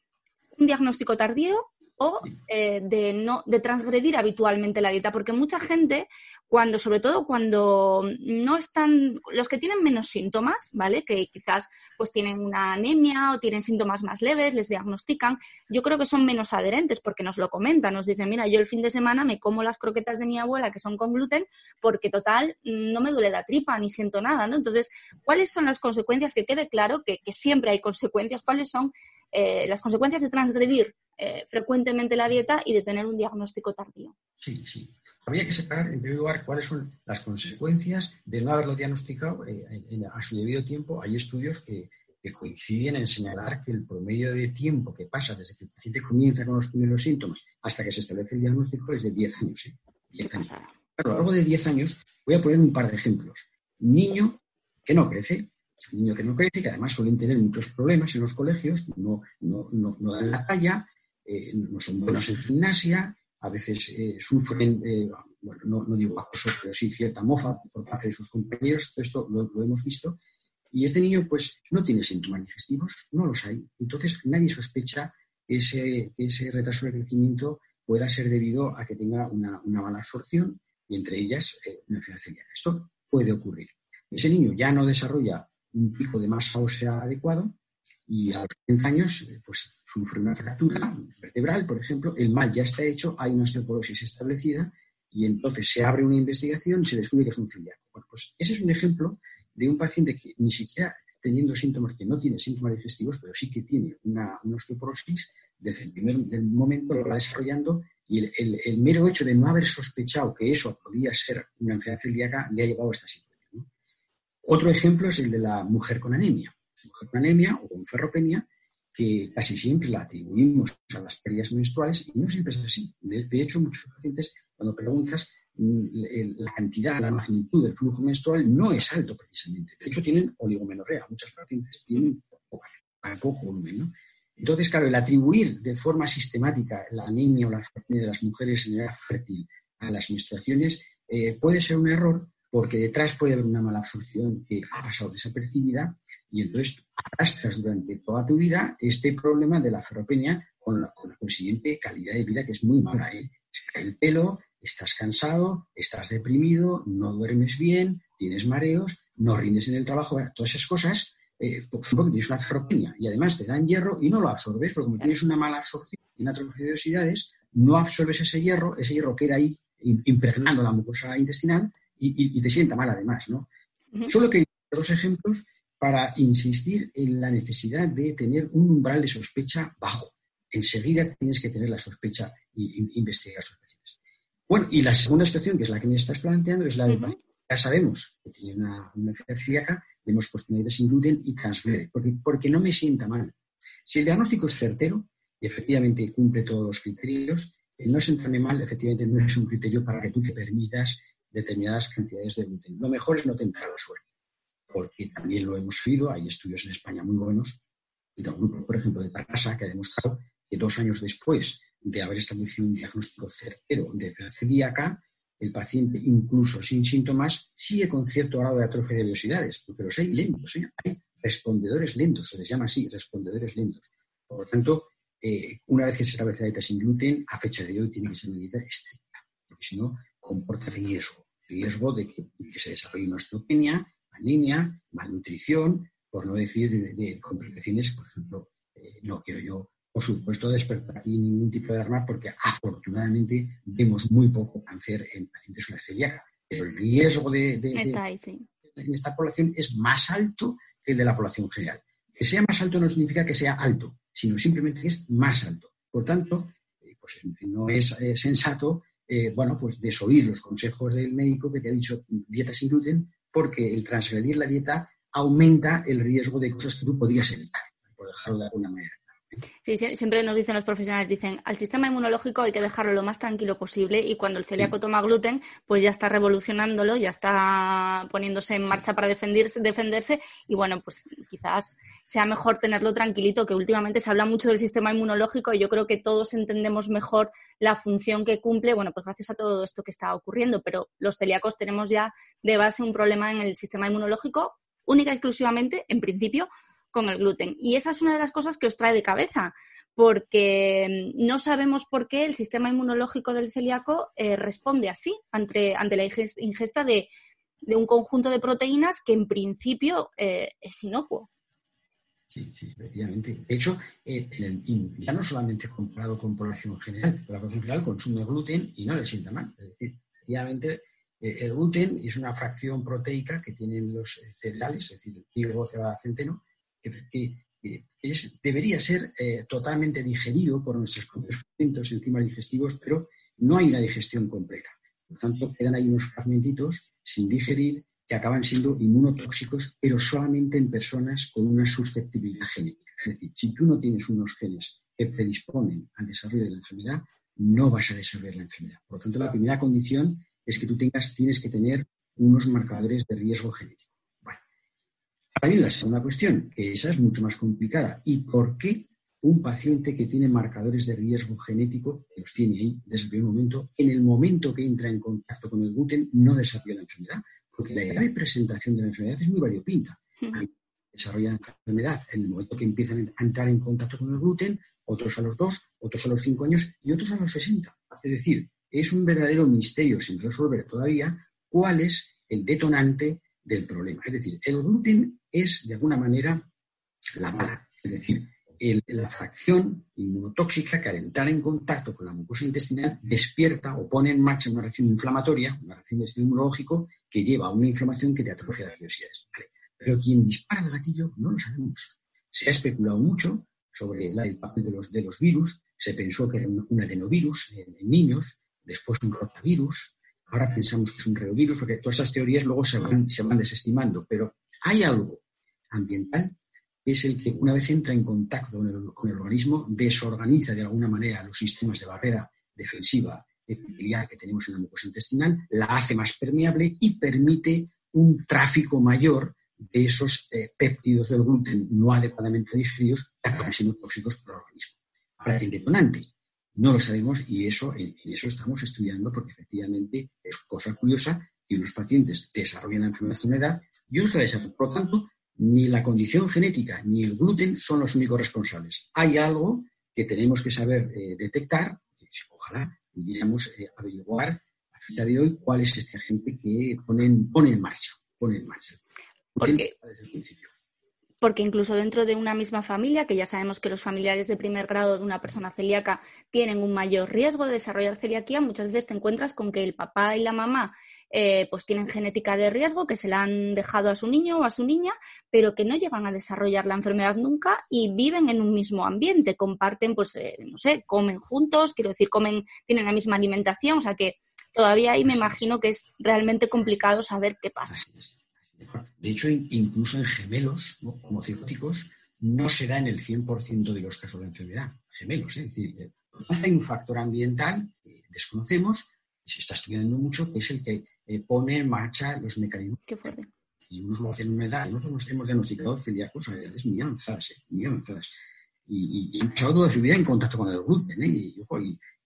un diagnóstico tardío o eh, de no de transgredir habitualmente la dieta porque mucha gente cuando sobre todo cuando no están los que tienen menos síntomas vale que quizás pues tienen una anemia o tienen síntomas más leves les diagnostican yo creo que son menos adherentes porque nos lo comentan nos dicen mira yo el fin de semana me como las croquetas de mi abuela que son con gluten porque total no me duele la tripa ni siento nada no entonces cuáles son las consecuencias que quede claro que, que siempre hay consecuencias. Cuáles son eh, las consecuencias de transgredir eh, frecuentemente la dieta y de tener un diagnóstico tardío. Sí, sí. Habría que separar, en primer lugar, cuáles son las consecuencias de no haberlo diagnosticado eh, a su debido tiempo. Hay estudios que, coinciden en señalar que el promedio de tiempo que pasa desde que el paciente comienza con los primeros síntomas hasta que se establece el diagnóstico es de 10 años. ¿eh? 10 años. a lo largo de 10 años, voy a poner un par de ejemplos. Un niño que no crece, un niño que no crece, que además suelen tener muchos problemas en los colegios, no, no, no, dan la talla, eh, no son buenos en gimnasia, a veces eh, sufren, eh, bueno, no, digo acoso, pero sí cierta mofa por parte de sus compañeros, esto lo, hemos visto, y este niño pues no tiene síntomas digestivos, no los hay, entonces nadie sospecha que ese, ese retraso de crecimiento pueda ser debido a que tenga una, mala absorción y entre ellas una enfermedad. Esto puede ocurrir. Ese niño ya no desarrolla un pico de masa ósea adecuado y a los 30 años pues sufre una fractura vertebral, por ejemplo, el mal ya está hecho, hay una osteoporosis establecida y entonces se abre una investigación se descubre que es un celíaco. Pues ese es un ejemplo de un paciente que ni siquiera teniendo síntomas, que no tiene síntomas digestivos, pero sí que tiene una, osteoporosis, desde el primer momento lo va desarrollando y el, mero hecho de no haber sospechado que eso podía ser una enfermedad celíaca le ha llevado a esta situación. Otro ejemplo es el de la mujer con anemia. Mujer con anemia o con ferropenia que casi siempre la atribuimos a las pérdidas menstruales y no siempre es así. De, hecho, muchos pacientes, cuando preguntas, mm, la cantidad, la magnitud del flujo menstrual no es alto precisamente. De hecho, tienen oligomenorrea. Muchos pacientes tienen poco, volumen. Entonces, claro, el atribuir de forma sistemática la anemia o la de las mujeres en edad fértil a las menstruaciones eh, puede ser un error porque detrás puede haber una mala absorción que ha pasado desapercibida y entonces arrastras durante toda tu vida este problema de la ferropenia con la, consiguiente calidad de vida que es muy mala. ¿eh? El pelo, estás cansado, estás deprimido, no duermes bien, tienes mareos, no rindes en el trabajo, todas esas cosas, eh, pues, porque tienes una ferropenia y además te dan hierro y no lo absorbes, porque como tienes una mala absorción en atrofiosidades, no absorbes ese hierro, ese hierro queda ahí impregnando la mucosa intestinal y, te sienta mal además, ¿no? Solo que dos ejemplos para insistir en la necesidad de tener un umbral de sospecha bajo. Enseguida tienes que tener la sospecha e investigar pacientes. Bueno, y la segunda situación, que es la que me estás planteando, es la de ya sabemos que tiene una, enfermedad celíaca, puesto una sin gluten y transgrede, porque, porque no me sienta mal. Si el diagnóstico es certero y efectivamente cumple todos los criterios, el no sentarme mal efectivamente no es un criterio para que tú te permitas determinadas cantidades de gluten. Lo mejor es no tentar la suerte porque también lo hemos oído, hay estudios en España muy buenos, de un grupo, por ejemplo, de Tarasa, que ha demostrado que dos años después de haber establecido un diagnóstico certero de celíaca, el paciente, incluso sin síntomas, sigue con cierto grado de atrofia de velocidades, porque los hay lentos, ¿eh? hay respondedores lentos, se les llama así, respondedores lentos. Por lo tanto, eh, una vez que se establece la dieta sin gluten, a fecha de hoy tiene que ser una dieta estricta, porque si no, comporta riesgo, riesgo de que, se desarrolle una osteopenia, anemia, malnutrición, por no decir de, complicaciones, por ejemplo, eh, no quiero yo, por supuesto, despertar aquí ningún tipo de arma porque afortunadamente vemos muy poco cáncer en pacientes con celíaca. Pero el riesgo de, en esta población es más alto que el de la población general. Que sea más alto no significa que sea alto, sino simplemente que es más alto. Por tanto, eh, pues no es eh, sensato, bueno, pues desoír los consejos del médico que te ha dicho dieta sin gluten, porque el transgredir la dieta aumenta el riesgo de cosas que tú podrías evitar, por dejarlo de alguna manera. Sí, siempre nos dicen los profesionales, dicen, al sistema inmunológico hay que dejarlo lo más tranquilo posible y cuando el celíaco toma gluten, pues ya está revolucionándolo, ya está poniéndose en marcha para defenderse, defenderse y bueno, pues quizás sea mejor tenerlo tranquilito, que últimamente se habla mucho del sistema inmunológico y yo creo que todos entendemos mejor la función que cumple, bueno, pues gracias a todo esto que está ocurriendo, pero los celíacos tenemos ya de base un problema en el sistema inmunológico única y exclusivamente, en principio, con el gluten. Y esa es una de las cosas que os trae de cabeza, porque mm, no sabemos por qué el sistema inmunológico del celíaco eh, responde así ante, ante la ingesta de, un conjunto de proteínas que en principio eh, es inocuo. Sí, sí, efectivamente. De hecho, eh, ya no solamente comparado con población general, la población general consume gluten y no le sienta mal. Es decir, efectivamente, el gluten es una fracción proteica que tienen los cereales, es decir, el trigo, cebada, centeno, que, debería ser eh, totalmente digerido por nuestros propios fermentos, enzimas digestivos, pero no hay una digestión completa. Por tanto, quedan ahí unos fragmentitos sin digerir que acaban siendo inmunotóxicos, pero solamente en personas con una susceptibilidad genética. Es decir, si tú no tienes unos genes que predisponen al desarrollo de la enfermedad, no vas a desarrollar la enfermedad. Por lo tanto, la primera condición es que tú tengas, tienes que tener unos marcadores de riesgo genético. Ahora la segunda cuestión, que esa es mucho más complicada. ¿Y por qué un paciente que tiene marcadores de riesgo genético, que los tiene ahí desde el primer momento, en el momento que entra en contacto con el gluten, no desarrolla la enfermedad? Porque la edad de presentación de la enfermedad es muy variopinta. Desarrollan la enfermedad en el momento que empiezan a entrar en contacto con el gluten, otros a los dos, otros a los cinco años y otros a los 60. Es decir, es un verdadero misterio sin resolver todavía cuál es el detonante del problema. Es decir, el gluten es, de alguna manera, la mala. Es decir, la fracción inmunotóxica que al entrar en contacto con la mucosa intestinal despierta o pone en marcha una reacción inflamatoria, una reacción de estilo inmunológico que lleva a una inflamación que te atrofia las velocidades. Pero quien dispara el gatillo no lo sabemos. Se ha especulado mucho sobre el papel de los, de los virus. Se pensó que era un, adenovirus en niños, después un rotavirus, Ahora pensamos que es un reovirus, porque todas esas teorías luego se van, se van desestimando. Pero hay algo ambiental que es el que una vez entra en contacto con el, organismo, desorganiza de alguna manera los sistemas de barrera defensiva epitelial que tenemos en la mucosa intestinal, la hace más permeable y permite un tráfico mayor de esos eh, péptidos del gluten no adecuadamente digeridos que acaban siendo tóxicos para el organismo. Ahora, el detonante no lo sabemos y eso, en, eso estamos estudiando porque efectivamente es cosa curiosa que unos pacientes desarrollan la enfermedad y otros la desarrollan. Por lo tanto, ni la condición genética ni el gluten son los únicos responsables. Hay algo que tenemos que saber eh, detectar, que ojalá pudiéramos eh, averiguar a fecha de hoy cuál es este agente que pone, pone en marcha. Pone en marcha. Desde el principio porque incluso dentro de una misma familia, que ya sabemos que los familiares de primer grado de una persona celíaca tienen un mayor riesgo de desarrollar celiaquía, muchas veces te encuentras con que el papá y la mamá eh, pues tienen genética de riesgo, que se la han dejado a su niño o a su niña, pero que no llegan a desarrollar la enfermedad nunca y viven en un mismo ambiente, comparten, pues, eh, no sé, comen juntos, quiero decir, comen, tienen la misma alimentación, o sea que todavía ahí me imagino que es realmente complicado saber qué pasa. De hecho, incluso en gemelos como cirróticos no se da en el 100% de los casos de enfermedad. Gemelos, ¿eh? es decir, eh, hay un factor ambiental que desconocemos y se está estudiando mucho, que es el que eh, pone en marcha los mecanismos. Qué fuerte. Y unos lo hacen en una edad, nosotros nos hemos diagnosticado celíacos a edades muy avanzadas, muy avanzadas. Y, y, han pasado toda su vida en contacto con el gluten, y,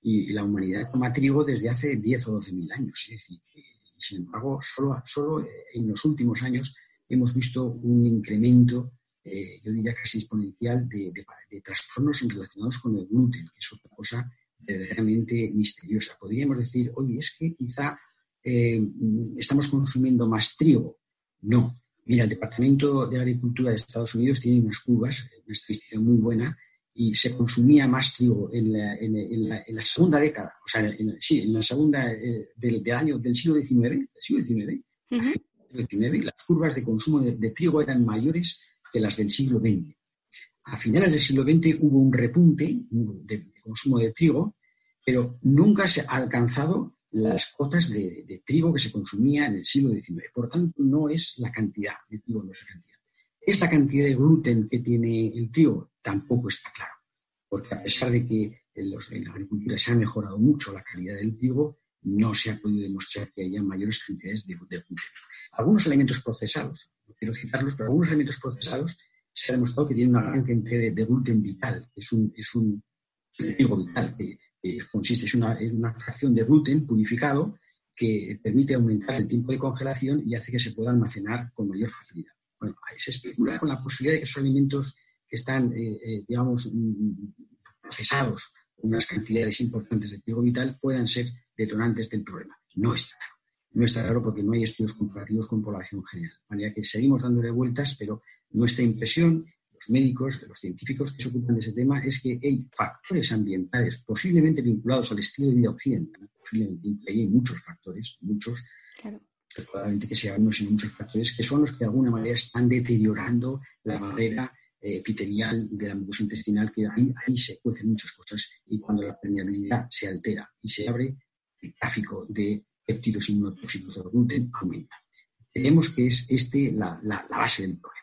y, la humanidad toma trigo desde hace 10 o 12 mil años. Es decir, que sin embargo, solo, solo en los últimos años hemos visto un incremento, eh, yo diría casi exponencial, de, trastornos relacionados con el gluten, que es otra cosa verdaderamente misteriosa. Podríamos decir, oye, es que quizá eh, estamos consumiendo más trigo. No. Mira, el Departamento de Agricultura de Estados Unidos tiene unas curvas, una estadística muy buena, y se consumía más trigo en la, en, la, en la segunda década, o sea, sí, en la segunda eh, del, año del siglo XIX, del siglo XIX, las curvas de consumo de, trigo eran mayores que las del siglo XX. A finales del siglo XX hubo un repunte de, consumo de trigo, pero nunca se ha alcanzado las cotas de, trigo que se consumía en el siglo XIX. Por tanto, no es la cantidad de trigo, no es la cantidad. ¿Es la cantidad de gluten que tiene el trigo? Tampoco está claro, porque a pesar de que en, la agricultura se ha mejorado mucho la calidad del trigo, no se ha podido demostrar que haya mayores cantidades de, gluten. Algunos alimentos procesados, no quiero citarlos, pero algunos alimentos procesados se ha demostrado que tienen una gran cantidad de, gluten vital, es un, es un trigo vital, que, consiste en una, una fracción de gluten purificado que permite aumentar el tiempo de congelación y hace que se pueda almacenar con mayor facilidad. Bueno, se especula con la posibilidad de que esos alimentos están, eh, eh, digamos, mm, procesados unas cantidades importantes de trigo vital puedan ser detonantes del problema. No está claro. No está claro porque no hay estudios comparativos con población general. De manera que seguimos dándole vueltas, pero nuestra impresión, los médicos, los científicos que se ocupan de ese tema, es que hay factores ambientales posiblemente vinculados al estilo de vida occidental, posiblemente, hay muchos factores, muchos, claro probablemente que sean unos sino muchos factores, que son los que de alguna manera están deteriorando la eh, epitelial de la mucosa intestinal, que ahí, ahí se cuecen muchas cosas y cuando la permeabilidad se altera y se abre, el tráfico de péptidos inmunotóxicos del gluten aumenta. Creemos que es este la base del problema.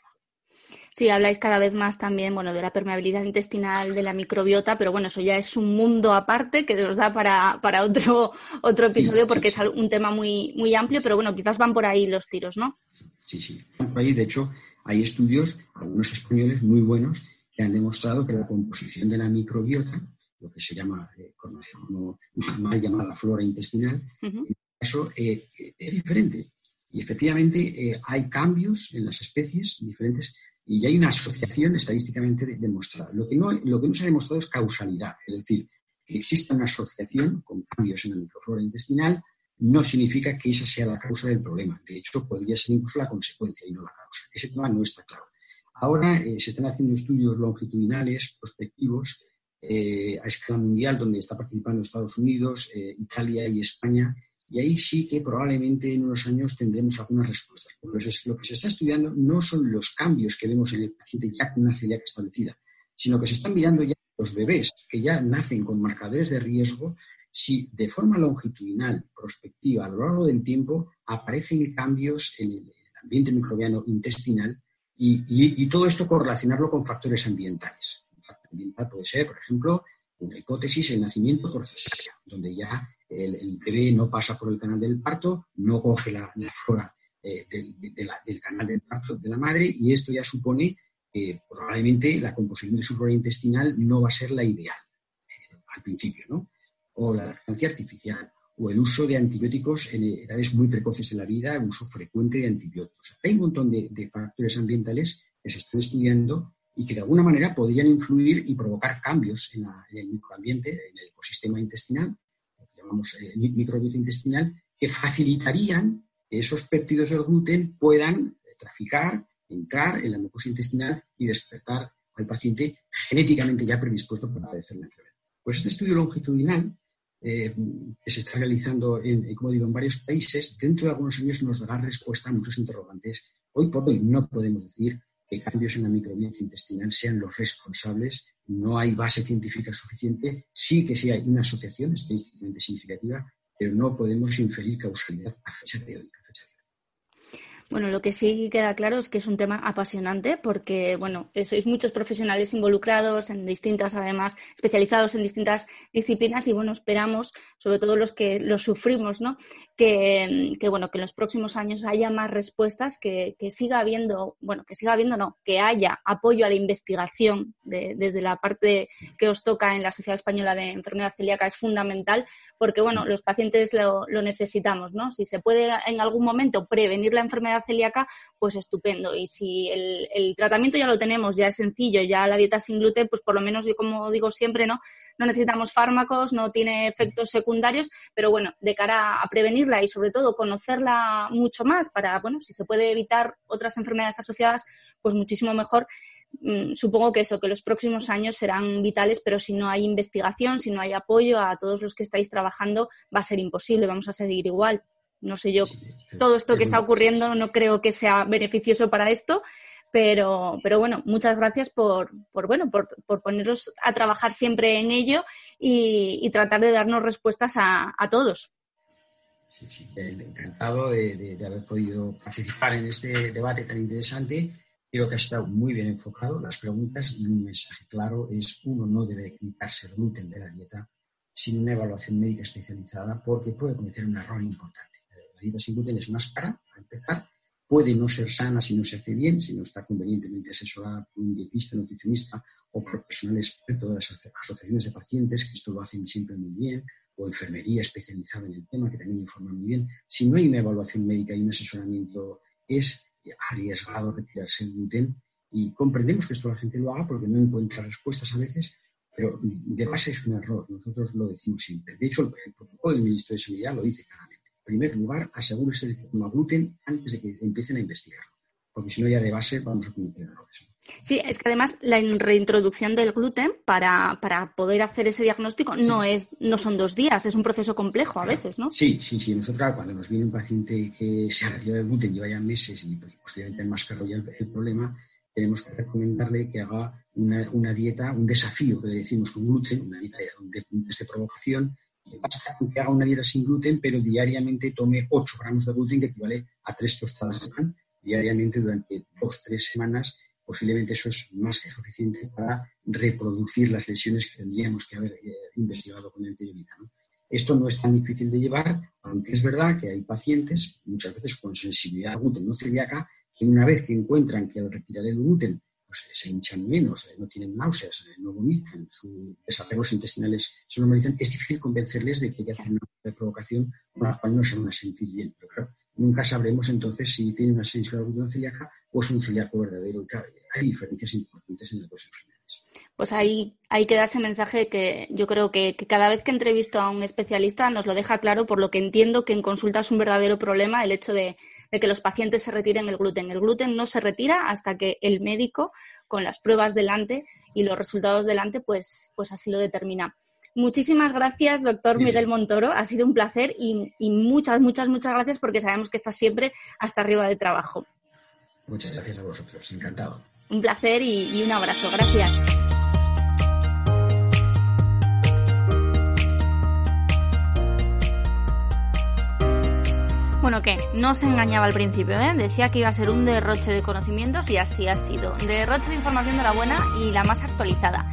Sí, habláis cada vez más también, bueno, de la permeabilidad intestinal, de la microbiota, pero bueno, eso ya es un mundo aparte que nos da para, para otro, otro episodio porque es un tema muy, muy amplio, pero bueno, quizás van por ahí los tiros, ¿no? Sí, sí, van por ahí. De hecho, hay estudios, algunos españoles muy buenos, que han demostrado que la composición de la microbiota, lo que se llama, eh, como mal llamada flora intestinal, eso eh, es diferente. Y efectivamente eh, hay cambios en las especies diferentes y hay una asociación estadísticamente demostrada. Lo que, no, lo que no se ha demostrado es causalidad, es decir, que exista una asociación con cambios en la microflora intestinal no significa que esa sea la causa del problema. De hecho, podría ser incluso la consecuencia y no la causa. Ese tema no está claro. Ahora eh, se están haciendo estudios longitudinales, prospectivos, eh, a escala mundial, donde está participando Estados Unidos, eh, Italia y España, y ahí sí que probablemente en unos años tendremos algunas respuestas. Porque lo que se está estudiando no son los cambios que vemos en el paciente ya con una celíaca establecida, sino que se están mirando ya los bebés que ya nacen con marcadores de riesgo, si de forma longitudinal, prospectiva, a lo largo del tiempo, aparecen cambios en el ambiente microbiano intestinal y, todo esto correlacionarlo con factores ambientales. Un factor ambiental puede ser, por ejemplo, una hipótesis, el nacimiento por cesárea, donde ya el, bebé no pasa por el canal del parto, no coge la, flora eh, del, canal del parto de la madre y esto ya supone que probablemente la composición de su flora intestinal no va a ser la ideal eh, al principio, ¿no? O la lactancia artificial, o el uso de antibióticos en edades muy precoces de la vida, el uso frecuente de antibióticos. Hay un montón de, factores ambientales que se están estudiando y que de alguna manera podrían influir y provocar cambios en, en el microambiente, en el ecosistema intestinal, llamamos eh, microbiota intestinal, que facilitarían que esos péptidos del gluten puedan traficar, entrar en la mucosa intestinal y despertar al paciente genéticamente ya predispuesto para padecer la enfermedad. Pues este estudio longitudinal eh, que se está realizando, en, como digo, en varios países, dentro de algunos años nos dará respuesta a muchos interrogantes. Hoy por hoy no podemos decir que cambios en la microbiota intestinal sean los responsables no hay base científica suficiente. Sí que sí hay una asociación estadísticamente significativa, pero no podemos inferir causalidad a fecha de hoy. Bueno, lo que sí queda claro es que es un tema apasionante porque, bueno, sois muchos profesionales involucrados en distintas, además, especializados en distintas disciplinas y, bueno, esperamos, sobre todo los que lo sufrimos, ¿no? Que, bueno, que en los próximos años haya más respuestas, que, siga habiendo, bueno, que siga habiendo, no, que haya apoyo a la investigación desde la parte que os toca en la Sociedad Española de Enfermedad Celíaca es fundamental porque, bueno, los pacientes lo, lo necesitamos, ¿no? Si se puede en algún momento prevenir la enfermedad celíaca, pues estupendo. Y si el, tratamiento ya lo tenemos, ya es sencillo, ya la dieta sin gluten, pues por lo menos yo como digo siempre, ¿no? No necesitamos fármacos, no tiene efectos secundarios, pero bueno, de cara a prevenirla y sobre todo conocerla mucho más para, bueno, si se puede evitar otras enfermedades asociadas, pues muchísimo mejor mm, supongo que eso, que los próximos años serán vitales, pero si no hay investigación, si no hay apoyo a todos los que estáis trabajando, va a ser imposible, vamos a seguir igual. No sé yo, todo esto que está ocurriendo no creo que sea beneficioso para esto, pero, pero bueno, muchas gracias por, por bueno, por, por, poneros a trabajar siempre en ello y, tratar de darnos respuestas a, todos. Sí, sí, encantado de, haber podido participar en este debate tan interesante Creo que ha estado muy bien enfocado las preguntas y un mensaje claro es uno no debe quitarse el gluten de la dieta sin una evaluación médica especializada porque puede cometer un error importante. La dieta sin gluten es más cara, a empezar, puede no ser sana si no se hace bien, si no está convenientemente asesorada por un dietista, nutricionista o por personal experto de las asociaciones de pacientes, que esto lo hacen siempre muy bien, o enfermería especializada en el tema, que también informa muy bien. Si no hay una evaluación médica y un asesoramiento, es arriesgado retirarse el gluten y comprendemos que esto la gente lo haga porque no encuentra respuestas a veces, pero de base es un error, nosotros lo decimos siempre. De hecho, el protocolo del ministro de Sanidad lo dice claramente. Primer lugar, asegúrese de que toma gluten antes de que empiecen a investigarlo, porque si no ya de base vamos a cometer errores. Sí, es que además la reintroducción del gluten para, poder hacer ese diagnóstico no es no son dos días, es un proceso complejo a veces, ¿no? Sí, sí, sí. Nosotros cuando nos viene un paciente que se ha retirado el gluten, lleva ya meses y pues, posiblemente más caro ya el, problema, tenemos que recomendarle que haga una, dieta, un desafío que le decimos con gluten, una dieta de, de provocación, basta con que haga una dieta sin gluten, pero diariamente tome 8 gramos de gluten, que equivale a 3 tostadas de pan, diariamente durante dos, tres semanas posiblemente eso es más que suficiente para reproducir las lesiones que tendríamos que haber eh, investigado con anterioridad. ¿no? Esto no es tan difícil de llevar, aunque es verdad que hay pacientes, muchas veces con sensibilidad al gluten no celíaca, que una vez que encuentran que al retirar el gluten pues, se hinchan menos, eh, no tienen náuseas, eh, no vomitan, sus desapegos intestinales se normalizan, es difícil convencerles de que que hacer una provocación con la cual no se van a sentir bien. Pero claro, nunca sabremos entonces si tiene una sensibilidad celíaca o es un celíaco verdadero hay diferencias importantes en las dos enfermedades. Pues ahí, hay que dar ese mensaje que yo creo que, cada vez que entrevisto a un especialista nos lo deja claro, por lo que entiendo que en consulta es un verdadero problema el hecho de, que los pacientes se retiren el gluten. El gluten no se retira hasta que el médico, con las pruebas delante y los resultados delante, pues, pues así lo determina. Muchísimas gracias, doctor Miguel Montoro. Ha sido un placer y, y, muchas, muchas, muchas gracias porque sabemos que estás siempre hasta arriba de trabajo. Muchas gracias a vosotros. Encantado. Un placer y, un abrazo. Gracias. Bueno, ¿qué? No se engañaba al principio, ¿eh? Decía que iba a ser un derroche de conocimientos y así ha sido. Derroche de información de la buena y la más actualizada.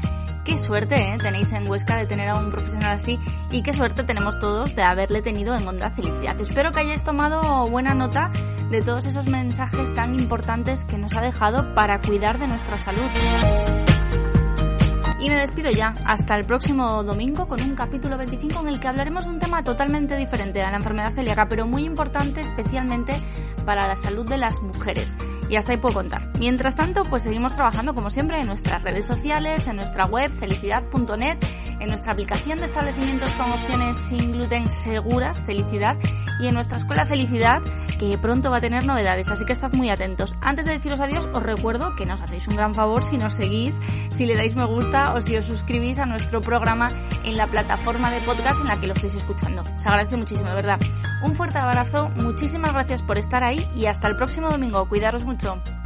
Qué suerte ¿eh? tenéis en Huesca de tener a un profesional así y qué suerte tenemos todos de haberle tenido en Onda Felicidad. Espero que hayáis tomado buena nota de todos esos mensajes tan importantes que nos ha dejado para cuidar de nuestra salud. Y me despido ya, hasta el próximo domingo con un capítulo 25 en el que hablaremos de un tema totalmente diferente a la enfermedad celíaca, pero muy importante especialmente para la salud de las mujeres. Y hasta ahí puedo contar. Mientras tanto, pues seguimos trabajando como siempre en nuestras redes sociales, en nuestra web felicidad.net, en nuestra aplicación de establecimientos con opciones sin gluten seguras, Felicidad, y en nuestra escuela Felicidad, que pronto va a tener novedades, así que estad muy atentos. Antes de deciros adiós, os recuerdo que nos hacéis un gran favor si nos seguís, si le dais me gusta o si os suscribís a nuestro programa en la plataforma de podcast en la que lo estéis escuchando. Se agradece muchísimo, de verdad. Un fuerte abrazo, muchísimas gracias por estar ahí y hasta el próximo domingo. Cuidaros mucho. Tom.